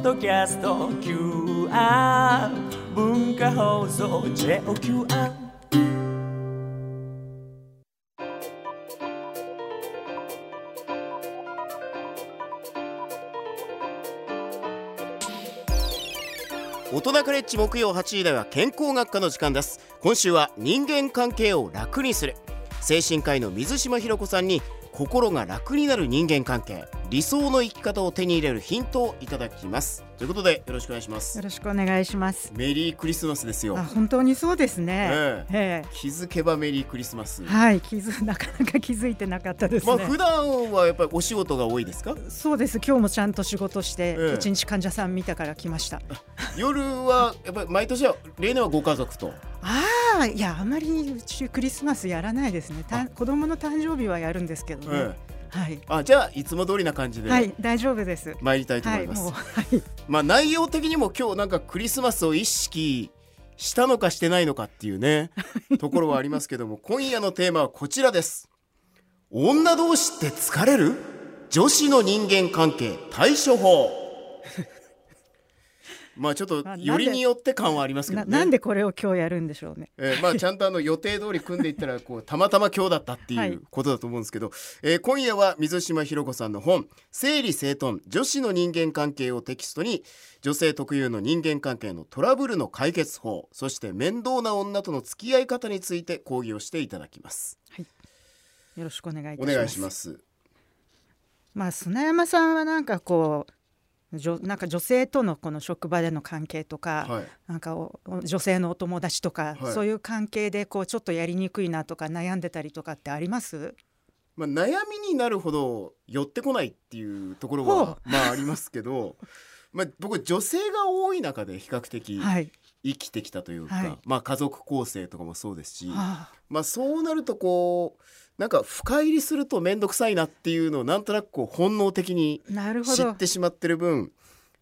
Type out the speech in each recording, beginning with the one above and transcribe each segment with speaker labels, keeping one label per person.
Speaker 1: ッドキャスト QR 文化放送 JOQR
Speaker 2: 大人カレッジ木曜8時台は健康学科の時間です。今週は人間関係を楽にする。精神科医の水島ひろ子さんに心が楽になる人間関係理想の生き方を手に入れるヒントをいただきますということでよろしくお願いします
Speaker 3: よろしくお願いします。
Speaker 2: メリークリスマスですよ
Speaker 3: あ、本当にそうですね。
Speaker 2: え
Speaker 3: え
Speaker 2: 気づけばメリークリスマス
Speaker 3: えはい、気づ なかなか気づいてなかったですね。
Speaker 2: まあ普段はやっぱりお仕事が多いですか？
Speaker 3: そうです。今日もちゃんと仕事して
Speaker 2: ええ
Speaker 3: 一、日患者さん見たから来ました。
Speaker 2: 夜はやっぱり毎年は例年はご家族と？
Speaker 3: いやあまりうちクリスマスやらないですね。た子供の誕生日はやるんですけどね。
Speaker 2: え
Speaker 3: はい。
Speaker 2: あじゃあいつも通りな感じで
Speaker 3: はい、大丈夫です。
Speaker 2: 参りたいと
Speaker 3: はい、
Speaker 2: 思います、
Speaker 3: もうはい。
Speaker 2: まあ内容的にも今日なんかクリスマスを意識したのかしてないのかっていうね ところはありますけども今夜のテーマはこちらです女同士って疲れる？女子の人間関係対処法まあちょっとよりによって感はありますけどね
Speaker 3: ななんでこれを今日やるんでしょうね。
Speaker 2: えーまあちゃんとあの予定通り組んでいったらこうたまたま今日だったって
Speaker 3: はいいう
Speaker 2: ことだと思うんですけど、えー今夜は水島ひろ子さんの本「整理整頓女子の人間関係」をテキストに女性特有の人間関係のトラブルの解決法そして面倒な女との付き合い方について講義をしていただきます。
Speaker 3: よろしくお願いいたし
Speaker 2: お
Speaker 3: ます。
Speaker 2: 願いします。
Speaker 3: まあ砂山さんはなんかこうなんか女性とのこの職場での関係とか、
Speaker 2: はい。
Speaker 3: なんか女性のお友達とか、
Speaker 2: はい。
Speaker 3: そういう関係でこうちょっとやりにくいなとか悩んでたりとかってあります？
Speaker 2: まあ悩みになるほど寄ってこないっていうところ
Speaker 3: ほ
Speaker 2: はまあありますけど、まあ僕女性が多い中で比較的。
Speaker 3: はい、
Speaker 2: 生きてきたというか、
Speaker 3: はい。
Speaker 2: まあ家族構成とかもそうですし、
Speaker 3: はあ、
Speaker 2: まあそうなるとこうなんか深入りすると面倒くさいなっていうのをなんとなくこう本能的に知ってしまってる分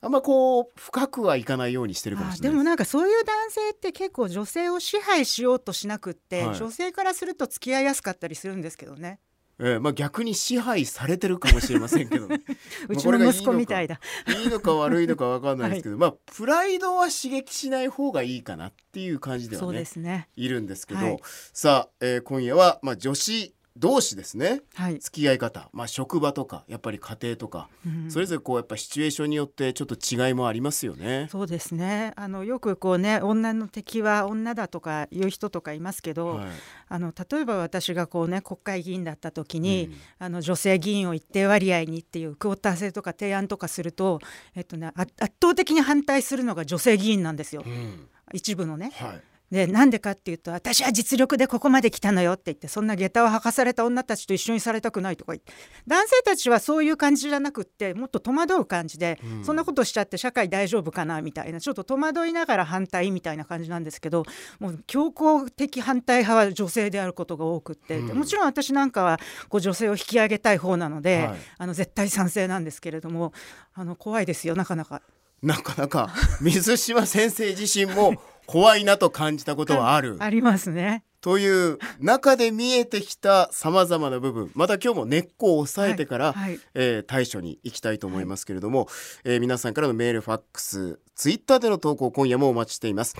Speaker 2: あんまこう深くはいかないようにしてるかも
Speaker 3: あ
Speaker 2: しれないです。
Speaker 3: でもなんかそういう男性って結構女性を支配しようとしなくって、
Speaker 2: はい。
Speaker 3: 女性からすると付き合いやすかったりするんですけどね
Speaker 2: ええまあ逆に支配されてるかもしれませんけど、ね、
Speaker 3: うち
Speaker 2: の
Speaker 3: 息子みたいだ。
Speaker 2: いいのか悪いのかわかんないですけど、まあプライドは刺激しない方がいいかなっていう感じで
Speaker 3: そう
Speaker 2: はね
Speaker 3: ですね。
Speaker 2: いるんですけど、
Speaker 3: はい。
Speaker 2: さあ、えー今夜はまあ女子同士ですね。
Speaker 3: はい、
Speaker 2: 付き合い方、まあ、職場とかやっぱり家庭とか、
Speaker 3: うん。
Speaker 2: それぞれこうやっぱシチュエーションによってちょっと違いもありますよね。
Speaker 3: そうですね。あのよくこうね女の敵は女だとか言う人とかいますけど、
Speaker 2: はい。
Speaker 3: あの例えば私がこうね国会議員だった時に、
Speaker 2: うん。
Speaker 3: あの女性議員を一定割合にっていうクオーター制とか提案とかすると、えっとね、あ圧倒的に反対するのが女性議員なんですよ。
Speaker 2: うん。
Speaker 3: 一部のね。
Speaker 2: はい
Speaker 3: でなんでかっていうと私は実力でここまで来たのよって言ってそんな下駄を履かされた女たちと一緒にされたくないとか言って男性たちはそういう感じじゃなくってもっと戸惑う感じで、
Speaker 2: うん。
Speaker 3: そんなことしちゃって社会大丈夫かなみたいなちょっと戸惑いながら反対みたいな感じなんですけどもう強硬的反対派は女性であることが多くって、で
Speaker 2: うん。
Speaker 3: もちろん私なんかはこう女性を引き上げたい方なので、
Speaker 2: はい。
Speaker 3: あの絶対賛成なんですけれどもあの怖いですよなかなか。
Speaker 2: なかなか水島先生自身も怖いなと感じたことはある。
Speaker 3: ありますね。
Speaker 2: という中で見えてきたさまざまな部分。また今日も根っこを押さえてから、
Speaker 3: はいはい。
Speaker 2: えー対処に行きたいと思いますけれども、えー皆さんからのメールファックスツイッターでの投稿今夜もお待ちしています、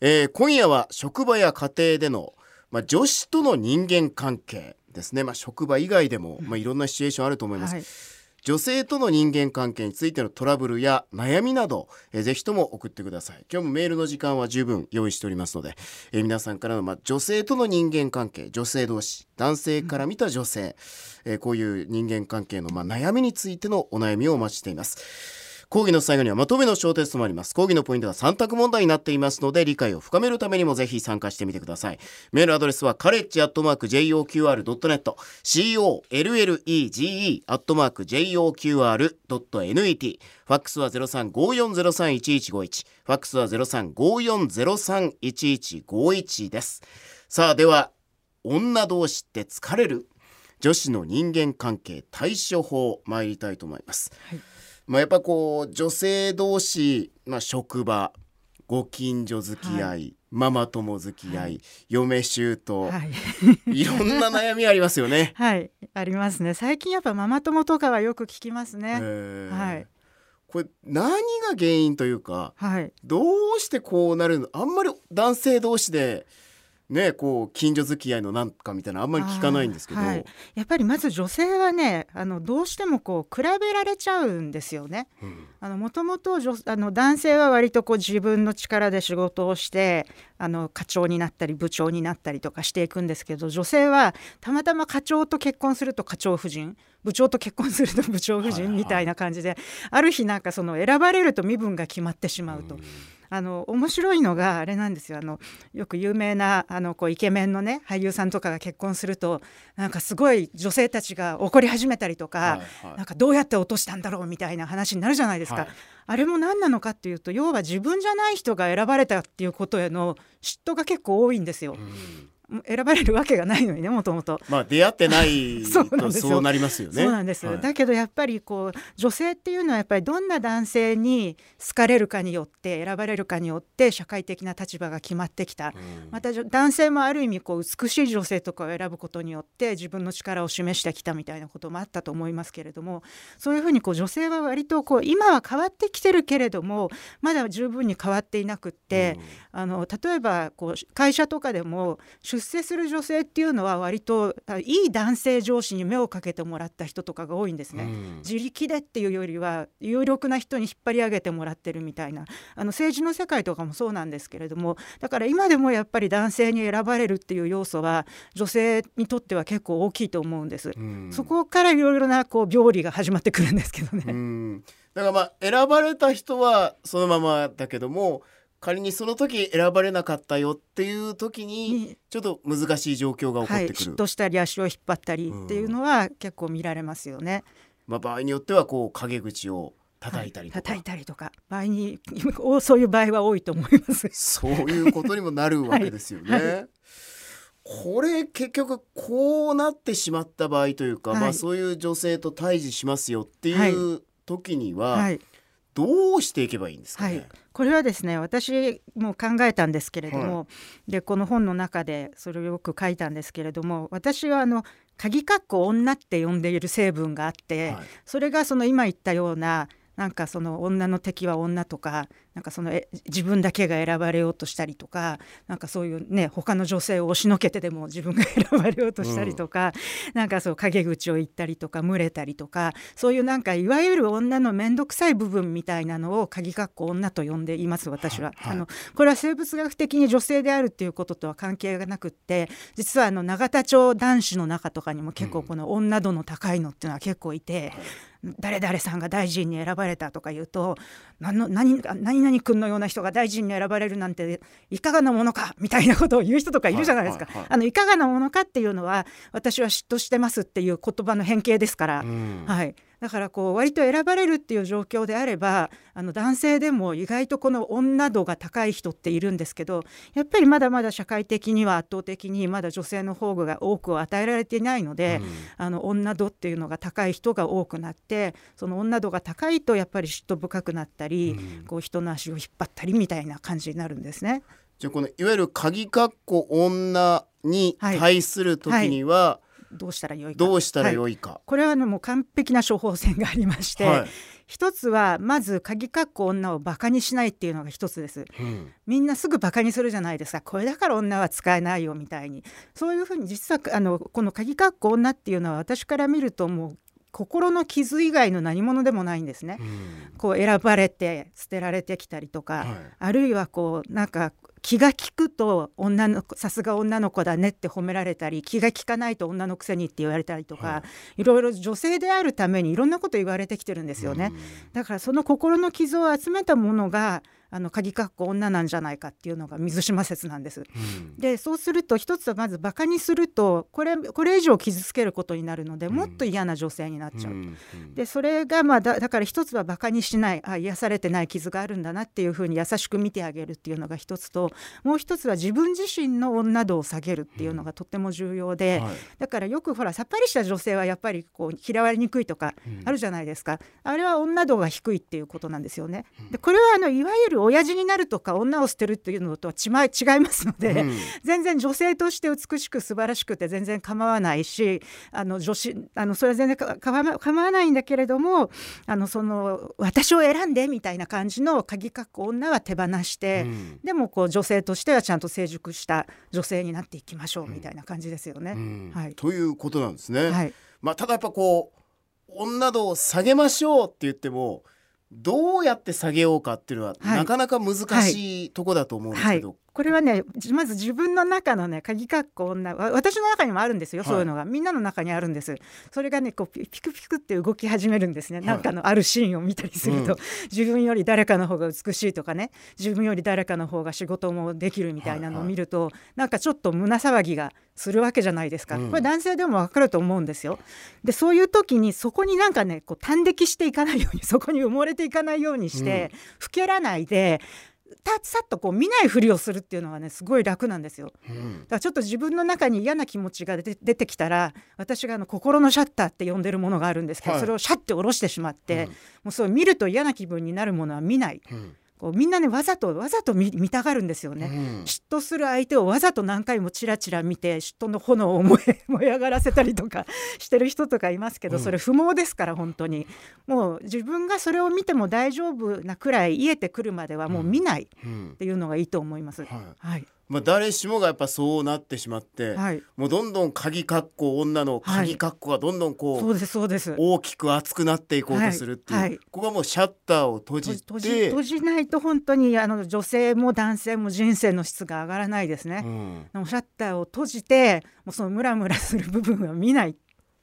Speaker 2: えー今夜は職場や家庭での、まあ、女子との人間関係ですね、まあ、職場以外でも、まあ、いろんなシチュエーションあると思います、
Speaker 3: はい
Speaker 2: 女性との人間関係についてのトラブルや悩みなど、えーぜひとも送ってください。今日もメールの時間は十分用意しておりますので、えー皆さんからの、まあ、女性との人間関係女性同士男性から見た女性、えーこういう人間関係の、まあ、悩みについてのお悩みをお待ちしています。講義の最後にはまとめの小テストもあります。講義のポイントは3択問題になっていますので理解を深めるためにもぜひ参加してみてください。メールアドレスはカレッジアットマーク JOQR.net COLLEGE アットマーク JOQR.net ファックスは0354031151ファックスは0354031151です。さあでは女同士って疲れる？女子の人間関係対処法参りたいと思います、
Speaker 3: はい。
Speaker 2: まあ、やっぱこう女性同士、まあ、職場ご近所付き合い、
Speaker 3: はい。
Speaker 2: ママ友付き合い、
Speaker 3: はい。
Speaker 2: 嫁姑、
Speaker 3: はい。
Speaker 2: い、ろんな悩みありますよね。
Speaker 3: はい、ありますね。最近やっぱママ友とかはよく聞きますね。
Speaker 2: えー。
Speaker 3: はい。
Speaker 2: これ何が原因というか
Speaker 3: はい。
Speaker 2: どうしてこうなるの？あんまり男性同士でねこう近所付き合いのなんかみたいなあんまり聞かないんですけど、
Speaker 3: はいやっぱりまず女性はねあのどうしてもこう比べられちゃうんですよね。もともと女あの男性は割とこう自分の力で仕事をしてあの課長になったり部長になったりとかしていくんですけど女性はたまたま課長と結婚すると課長夫人部長と結婚すると部長夫
Speaker 2: はい。はい
Speaker 3: 人みたいな感じで、ある日なんかその選ばれると身分が決まってしまうと。あの面白いのがあれなんですよあのよく有名なあのこうイケメンのね俳優さんとかが結婚するとなんかすごい女性たちが怒り始めたりとか、
Speaker 2: はいはい
Speaker 3: なんかどうやって落としたんだろうみたいな話になるじゃないですか。
Speaker 2: はい
Speaker 3: あれも何なのかっていうと要は自分じゃない人が選ばれたっていうことへの嫉妬が結構多いんですよ。
Speaker 2: うん
Speaker 3: 選ばれるわけがないのにねもともと。
Speaker 2: まあ出会ってない
Speaker 3: そうなん
Speaker 2: とそうなりますよね。
Speaker 3: そうなんです、
Speaker 2: はい。
Speaker 3: だけどやっぱりこう女性っていうのはやっぱりどんな男性に好かれるかによって選ばれるかによって社会的な立場が決まってきた、
Speaker 2: うん。
Speaker 3: また男性もある意味こう美しい女性とかを選ぶことによって自分の力を示してきたみたいなこともあったと思いますけれどもそういうふうにこう女性は割とこう今は変わってきてるけれどもまだ十分に変わっていなくって、あの例えばこう会社とかでも出世する女性っていうのは割とあいい男性上司に目をかけてもらった人とかが多いんですね。
Speaker 2: うん
Speaker 3: 自力でっていうよりは有力な人に引っ張り上げてもらってるみたいなあの政治の世界とかもそうなんですけれどもだから今でもやっぱり男性に選ばれるっていう要素は女性にとっては結構大きいと思うんです。
Speaker 2: うん
Speaker 3: そこからいろいろなこう病理が始まってくるんですけどね。
Speaker 2: うんだからまあ選ばれた人はそのままだけども仮にその時選ばれなかったよっていう時に
Speaker 3: に
Speaker 2: ちょっと難しい状況が起こ
Speaker 3: はい、
Speaker 2: ってくる、
Speaker 3: 嫉妬したり足を引っ張ったりっていうのは結構見られますよね。
Speaker 2: まあ、場合によってはこう陰口を叩いたりとか、
Speaker 3: 叩いたりとか。場合にそういう場合は多いと思います。
Speaker 2: そういうことにもなるわけですよね。
Speaker 3: はい。は
Speaker 2: これ結局こうなってしまった場合というか、
Speaker 3: はい。
Speaker 2: まあそういう女性と対峙しますよっていう時には
Speaker 3: はい
Speaker 2: どうしていけばいいんですかね？
Speaker 3: はい、これはですね私も考えたんですけれども、でこの本の中でそれをよく書いたんですけれども私はあの鍵括弧女って呼んでいる成分があって、
Speaker 2: はい。
Speaker 3: それがその今言ったようななんかその女の敵は女とかなんかそのえ自分だけが選ばれようとしたりとかなんかそういうね他の女性を押しのけてでも自分が選ばれようとしたりとか、なんかそう陰口を言ったりとか群れたりとかそういうなんかいわゆる女の面倒くさい部分みたいなのを鍵括弧女と呼んでいます私は。
Speaker 2: はいはい
Speaker 3: あのこれは生物学的に女性であるっていうこととは関係がなくって実はあの永田町男子の中とかにも結構この女度の高いのっていうのは結構いて。誰々さんが大臣に選ばれたとか言うと何の何何々君のような人が大臣に選ばれるなんていかがなものかみたいなことを言う人とかいるじゃないですか。
Speaker 2: はいはいはい。
Speaker 3: あのいかがなものかっていうのは私は嫉妬してますっていう言葉の変形ですから、
Speaker 2: うん。
Speaker 3: はい、だからこう割と選ばれるっていう状況であればあの男性でも意外とこの女度が高い人っているんですけどやっぱりまだまだ社会的には圧倒的にまだ女性の方が多くを与えられていないので、あの女度っていうのが高い人が多くなってその女度が高いとやっぱり嫉妬深くなったり、こう人の足を引っ張ったりみたいな感じになるんですね。
Speaker 2: じゃあこのいわゆる鍵括弧女に
Speaker 3: はい。
Speaker 2: 対する時には
Speaker 3: どうしたらよいか。
Speaker 2: どうしたら
Speaker 3: はい
Speaker 2: よい。か。
Speaker 3: これはあのもう完璧な処方箋がありまして、
Speaker 2: はい。
Speaker 3: 一つはまず鍵括弧女をバカにしないっていうのが一つです。
Speaker 2: うん。
Speaker 3: みんなすぐバカにするじゃないですか。これだから女は使えないよみたいに。そういうふうに実はあのこの鍵括弧女っていうのは私から見るともう心の傷以外の何者でもないんですね。
Speaker 2: うん
Speaker 3: こう選ばれて捨てられてきたりとか、
Speaker 2: はい
Speaker 3: あるいはこうなんか気が利くと女の子さすが女の子だねって褒められたり気が利かないと女のくせにって言われたりとか、、
Speaker 2: はい
Speaker 3: ろいろ女性であるためにいろんなこと言われてきてるんですよね。だからその心の傷を集めたものがあの鍵括弧女なんじゃないかっていうのが水島説なんです。
Speaker 2: うん。
Speaker 3: でそうすると一つはまずバカにするとこれこれ以上傷つけることになるのでもっと嫌な女性になっちゃう。
Speaker 2: うん
Speaker 3: でそれがまあだだから一つはバカにしないあ癒されてない傷があるんだなっていうふうに優しく見てあげるっていうのが一つともう一つは自分自身の女度を下げるっていうのがとっても重要で、
Speaker 2: はい。
Speaker 3: だからよくほらさっぱりした女性はやっぱりこう嫌われにくいとかあるじゃないですか、あれは女度が低いっていうことなんですよね。でこれはあのいわゆる親父になるとか女を捨てるっていうのとは違い違いますので、
Speaker 2: うん。
Speaker 3: 全然女性として美しく素晴らしくて全然構わないしあの女子あのそれは全然か構わ構わないんだけれどもあのその私を選んでみたいな感じの鍵かっこ女は手放して、
Speaker 2: うん。
Speaker 3: でもこう女性としてはちゃんと成熟した女性になっていきましょうみたいな感じですよね。
Speaker 2: うん。
Speaker 3: はい。
Speaker 2: ということなんですね。
Speaker 3: はい。
Speaker 2: まあ、ただやっぱこう女度を下げましょうって言ってもどうやって下げようかっていうのは、
Speaker 3: はい。
Speaker 2: なかなか難しいとこだと思うんですけど、
Speaker 3: これはねじまず自分の中のね鍵かっこ女わ私の中にもあるんですよ、
Speaker 2: はい。
Speaker 3: そういうのが。みんなの中にあるんです。それがねこうピピクピクって動き始めるんですね、
Speaker 2: い。
Speaker 3: なんかのあるシーンを見たりすると、
Speaker 2: うん。
Speaker 3: 自分より誰かの方が美しいとかね。自分より誰かの方が仕事もできるみたいなのを見ると、なんかちょっと胸騒ぎがするわけじゃないですか、
Speaker 2: うん。
Speaker 3: これ男性でもわかると思うんですよ。でそういう時にそこになんかねこう端的していかないようにそこに埋もれていかないようにして、ふけらないでたさっとこう見ないふりをするっていうのはねすごい楽なんですよ。
Speaker 2: うん。
Speaker 3: だからちょっと自分の中に嫌な気持ちが出て出てきたら私があの心のシャッターって呼んでるものがあるんですけど、
Speaker 2: はい。
Speaker 3: それをシャッて下ろしてしまって、
Speaker 2: うん。
Speaker 3: もうそう見ると嫌な気分になるものは見ない。
Speaker 2: うん
Speaker 3: こうみんなねわざとわざと見見たがるんですよね。
Speaker 2: うん。
Speaker 3: 嫉妬する相手をわざと何回もチラチラ見て嫉妬の炎を燃え燃え上がらせたりとか してる人とかいますけど、
Speaker 2: うん。
Speaker 3: それ不毛ですから本当に。もう自分がそれを見ても大丈夫なくらい癒えてくるまではもう見ないっ
Speaker 2: うん。
Speaker 3: ていうのがいいと思います。
Speaker 2: はい。
Speaker 3: はい、
Speaker 2: まあ、誰しもがやっぱそうなってしまって、
Speaker 3: はい、
Speaker 2: もうどんどん鍵かっこ女の鍵かっこがどんどんこう、
Speaker 3: そうですそうです。
Speaker 2: 大きく熱くなっていこうとするっていう、
Speaker 3: はいはい
Speaker 2: ここがもうシャッターを閉じ
Speaker 3: 閉じ
Speaker 2: て
Speaker 3: 閉じないと本当にあの女性も男性も人生の質が上がらないですね。
Speaker 2: うん、
Speaker 3: シャッターを閉じてもうそのムラムラする部分は見ない。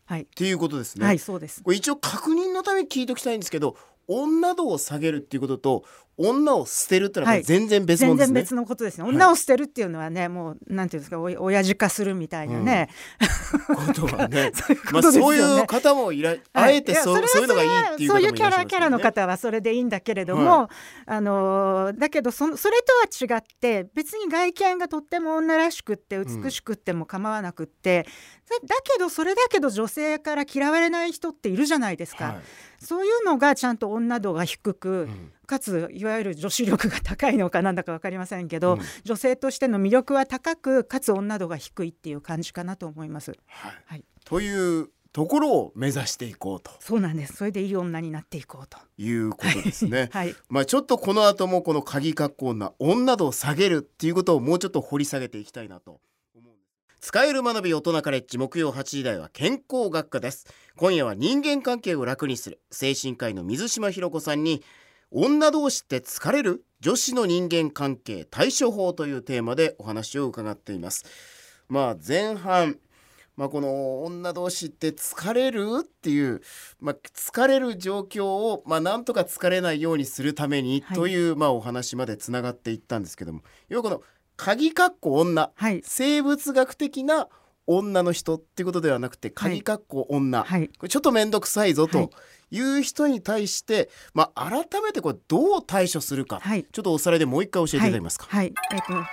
Speaker 3: はい、
Speaker 2: ていうことですね。
Speaker 3: はい、そうです。
Speaker 2: これ一応確認のために聞いておきたいんですけど女度を下げるっていうことと女を捨てるってのは
Speaker 3: はい。
Speaker 2: 全然別物ですね。
Speaker 3: 全然別のことですね。
Speaker 2: はい。
Speaker 3: 女を捨てるっていうのはね、もうなんていうんですか、お親父化するみたいなね。
Speaker 2: ことはね
Speaker 3: そういう
Speaker 2: まあ
Speaker 3: ことですよね。
Speaker 2: そういう方もいら、
Speaker 3: はい。
Speaker 2: あえてそう
Speaker 3: やれは
Speaker 2: そういうのがいいっていう方も
Speaker 3: そういう
Speaker 2: いらっしゃいますよね
Speaker 3: キャラキャラの方はそれでいいんだけれども、
Speaker 2: は
Speaker 3: あのーだけどそのそれとは違って別に外見がとっても女らしくって美しくっても構わなくって、だだけどそれだけど女性から嫌われない人っているじゃないですか、
Speaker 2: はい。
Speaker 3: そういうのがちゃんと女度が低く、
Speaker 2: ん
Speaker 3: かついわゆる女子力が高いのかなんだか分かりませんけど、
Speaker 2: うん。
Speaker 3: 女性としての魅力は高くかつ女度が低いっていう感じかなと思います。
Speaker 2: はい。
Speaker 3: はい。
Speaker 2: というところを目指していこうと。
Speaker 3: そうなんです。それでいい女になっていこうと。
Speaker 2: いうことですね。
Speaker 3: はい。
Speaker 2: まあちょっとこの後もこの鍵括弧女女度を下げるっていうことをもうちょっと掘り下げていきたいなと思うんです。使える学び大人カレッジ木曜8時台は健康学科です。今夜は人間関係を楽にする。精神科医の水島ひろ子さんに女同士って疲れる？女子の人間関係対処法というテーマでお話を伺っています。まあ前半まあ、この女同士って疲れるっていう、まあ、疲れる状況を、まあ、なんとか疲れないようにするために
Speaker 3: はい。
Speaker 2: という、まあ、お話までつながっていったんですけども。要はこの鍵括弧女。
Speaker 3: はい。
Speaker 2: 生物学的な女の人っていうことではなくて鍵括弧女、
Speaker 3: はい。
Speaker 2: これちょっと面倒くさいぞ
Speaker 3: はい。
Speaker 2: という人に対して、まあ、改めてこれどう対処するか、
Speaker 3: はい。
Speaker 2: ちょっとおさらいでもう一回教えていただけますか？
Speaker 3: はい、はい。えっ、と
Speaker 4: ここが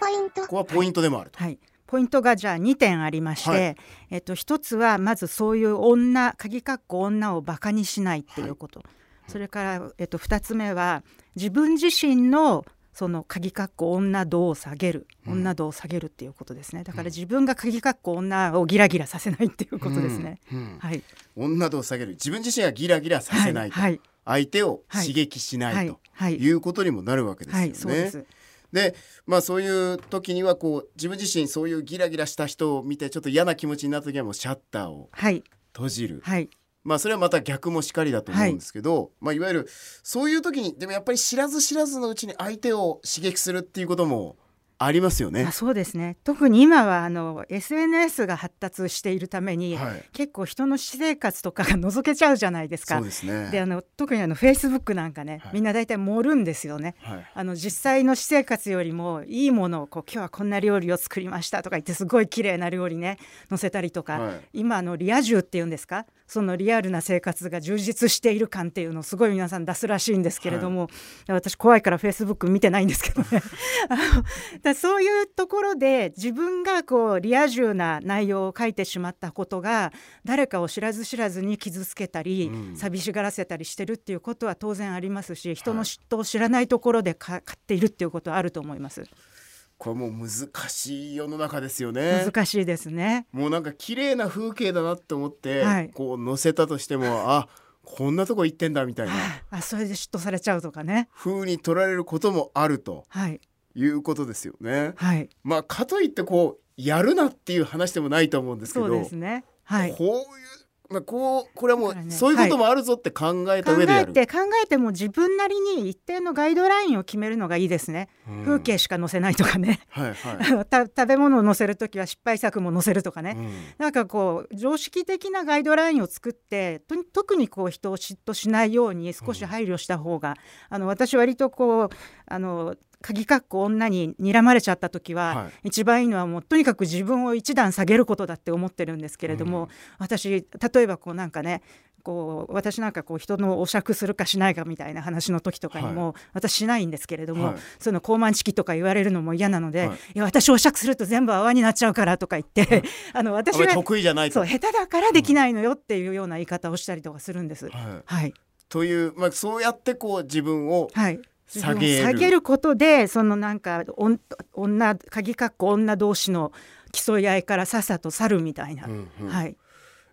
Speaker 4: ポイント。
Speaker 2: ここはポイントでもあると。
Speaker 3: はい。ポイントがじゃあ2点ありまして、
Speaker 2: はい。
Speaker 3: えっと一つはまずそういう女鍵括弧女をバカにしないっていうこと、それからえっと二つ目は自分自身のその鍵括弧女度を下げる女度を下げるっていうことですね。だから自分が鍵括弧女をギラギラさせないっていうことですね、
Speaker 2: うん。うん。
Speaker 3: はい。
Speaker 2: 女度を下げる。自分自身がギラギラさせないと、
Speaker 3: はい。はい。
Speaker 2: 相手を刺激しな
Speaker 3: はい。い。
Speaker 2: と
Speaker 3: はい。
Speaker 2: いうことにもなるわけですよね。
Speaker 3: はい。そうです。
Speaker 2: でまあそういう時にはこう自分自身そういうギラギラした人を見てちょっと嫌な気持ちになった時はもうシャッターを
Speaker 3: はい。
Speaker 2: 閉じる、
Speaker 3: はい
Speaker 2: まあそれはまた逆もしかりだと思うんですけど、いまあ、いわゆるそういう時にでもやっぱり知らず知らずのうちに相手を刺激するっていうこともありますよね
Speaker 3: あ。そうですね特に今はあの SNS が発達しているために、
Speaker 2: はい
Speaker 3: 結構人の私生活とかが覗けちゃうじゃないですか
Speaker 2: そう。ですね。
Speaker 3: であの特にあのフェイスブックなんかね、
Speaker 2: はい
Speaker 3: みんな大体盛るんですよね。
Speaker 2: はい
Speaker 3: あの実際の私生活よりもいいものをこう今日はこんな料理を作りましたとか言ってすごい綺麗な料理ね載せたりとか、
Speaker 2: はい
Speaker 3: 今あのリア充っていうんですか？そのリアルな生活が充実している感っていうのをすごい皆さん出すらしいんですけれども、私怖いからフェイスブック見てないんですけどね。だそういうところで自分がこうリア充な内容を書いてしまったことが誰かを知らず知らずに傷つけたり、
Speaker 2: うん。
Speaker 3: 寂しがらせたりしてるっていうことは当然ありますし人の嫉妬を知らないところでか買っているっていうことはあると思います。
Speaker 2: これもう難しい世の中ですよね
Speaker 3: 難しいですね。
Speaker 2: もうなんか綺麗な風景だなって思って、
Speaker 3: はい
Speaker 2: こう載せたとしても あこんなとこ行ってんだみたいな
Speaker 3: あそれで嫉妬されちゃうとかね。
Speaker 2: 風に取られることもあると
Speaker 3: はい
Speaker 2: いうことですよね。
Speaker 3: はい
Speaker 2: まあかといってこうやるなっていう話でもないと思うんですけど
Speaker 3: そうですね。はい。
Speaker 2: こういう、まあ、こうこれはもう、
Speaker 3: ね
Speaker 2: そういうこともあるぞって考えた
Speaker 3: 考
Speaker 2: 上でやる。
Speaker 3: えて考えても自分なりに一定のガイドラインを決めるのがいいですね。
Speaker 2: うん
Speaker 3: 風景しか載せないとかね。
Speaker 2: はいはい。
Speaker 3: 食べ物を載せるときは失敗作も載せるとかね。
Speaker 2: うん
Speaker 3: なんかこう常識的なガイドラインを作ってと特にこう人を嫉妬しないように少し配慮した方が、あの私割とこうあの鍵かっこ女に睨まれちゃった時は、
Speaker 2: は
Speaker 3: 一番いいのはもうとにかく自分を一段下げることだって思ってるんですけれども、
Speaker 2: うん。
Speaker 3: 私例えばこうなんかねこう私なんかこう人のお酌するかしないかみたいな話の時とかにも、私しないんですけれども、
Speaker 2: はい。
Speaker 3: その高慢チキとか言われるのも嫌なので、
Speaker 2: はい。
Speaker 3: い、や私お酌すると全部泡になっちゃうからとか言って、あの
Speaker 2: あ
Speaker 3: 私
Speaker 2: まり
Speaker 3: は
Speaker 2: 得意じゃないと。
Speaker 3: そう下手だからできないのよっていうような言い方をしたりとかす。るん。です。
Speaker 2: はい、
Speaker 3: はい、
Speaker 2: という、まあ、そうやってこう自分を
Speaker 3: はい
Speaker 2: 下げる。
Speaker 3: 下げることでそのなんか女鍵かっこ女同士の競い合いからさっさと去るみたいな、
Speaker 2: うんうん。
Speaker 3: はい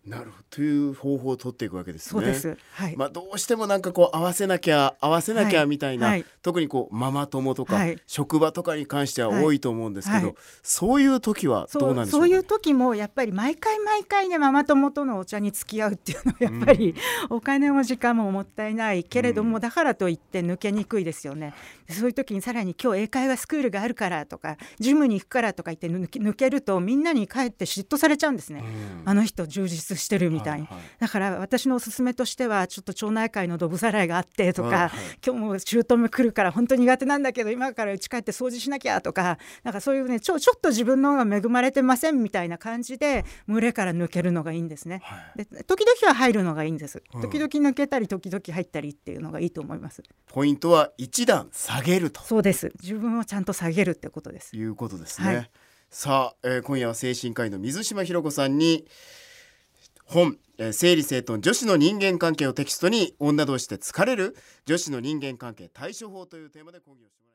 Speaker 2: なるほど。という方法を取っていくわけですね。
Speaker 3: そうです。はい。
Speaker 2: まあ、どうしてもなんかこう合わせなきゃ合わせなきゃみたいな、
Speaker 3: はい。はい
Speaker 2: 特にこうママ友とか、
Speaker 3: はい。
Speaker 2: 職場とかに関しては多いと思うんですけど、
Speaker 3: はい。
Speaker 2: そういう時はど
Speaker 3: そうう
Speaker 2: なんでしょう
Speaker 3: そういう時もやっぱり毎回毎回ねママ友とのお茶に付き合うっていうのはやっぱり、お金も時間ももったいないけれども、
Speaker 2: うん。
Speaker 3: だからといって抜けにくいですよね。そういう時にさらに今日英会話スクールがあるからとかジムに行くからとか言って抜けるとみんなにかえって嫉妬されちゃうんですね、
Speaker 2: うん。
Speaker 3: あの人充実してるみたいに、
Speaker 2: はいはい
Speaker 3: だから私のおすすめとしてはちょっと町内会のどぶさらいがあってとか、
Speaker 2: はいはい
Speaker 3: 今日も姑来るから本当に苦手なんだけど今から家帰って掃除しなきゃとかなんかそういうねちょちょっと自分の方が恵まれてませんみたいな感じで群れから抜けるのがいいんですね。
Speaker 2: はい
Speaker 3: で時々は入るのがいいんです。
Speaker 2: うん
Speaker 3: 時々抜けたり時々入ったりっていうのがいいと思います。
Speaker 2: ポイントは一段下げると
Speaker 3: そうです。自分をちゃんと下げるってことです。
Speaker 2: いうことですね。
Speaker 3: はい
Speaker 2: さあ、えー今夜は精神科医の水島ひろ子さんに本、整理整頓女子の人間関係をテキストに女同士で疲れる女子の人間関係対処法というテーマで講義をしてもらいます。